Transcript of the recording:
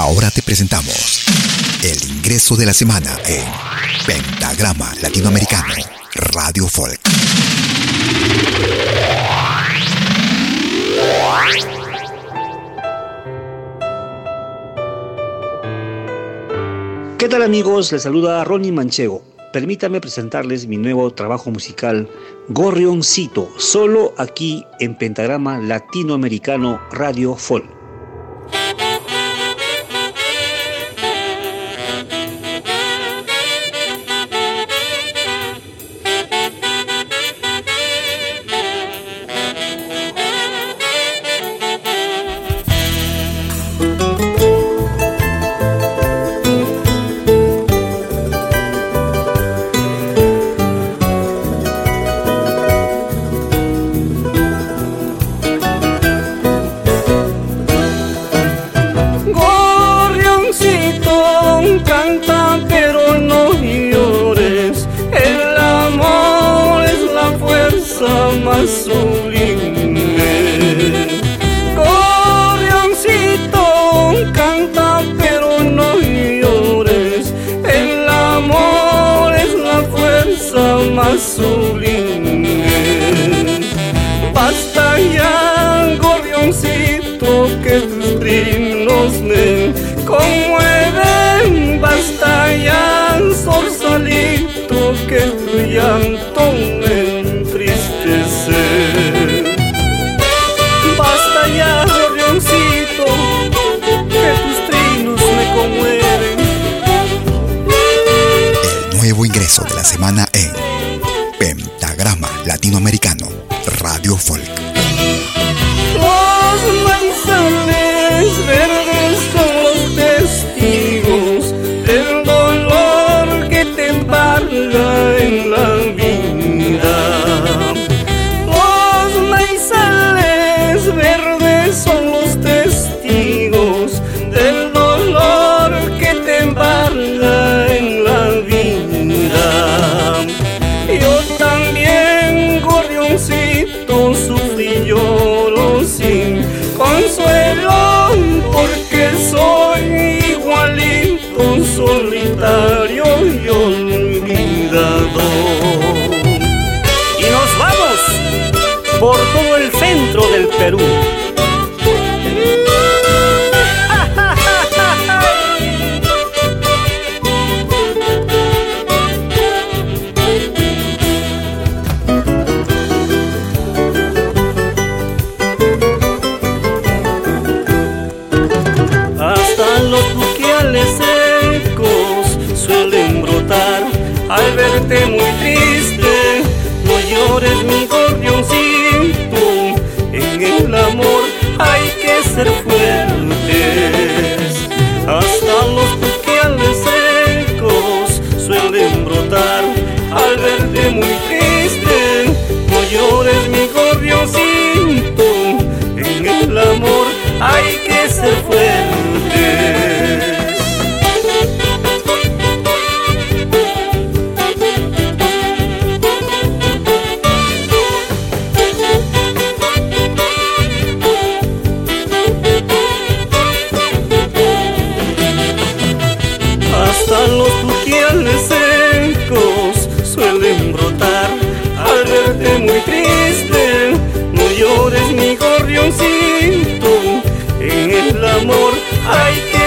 Ahora te presentamos el ingreso de la semana en Pentagrama Latinoamericano Radio Folk. ¿Qué tal amigos? Les saluda Ronnie Manchego. Permítame presentarles mi nuevo trabajo musical, Gorrioncito, solo aquí en Pentagrama Latinoamericano Radio Folk. violines. Basta ya, gorrioncito, que tus trinos me conmueven. Basta ya, que tu llanto latinoamericano, Radio Folk. Hasta los buqueales secos suelen brotar al verte muy triste. No llores mi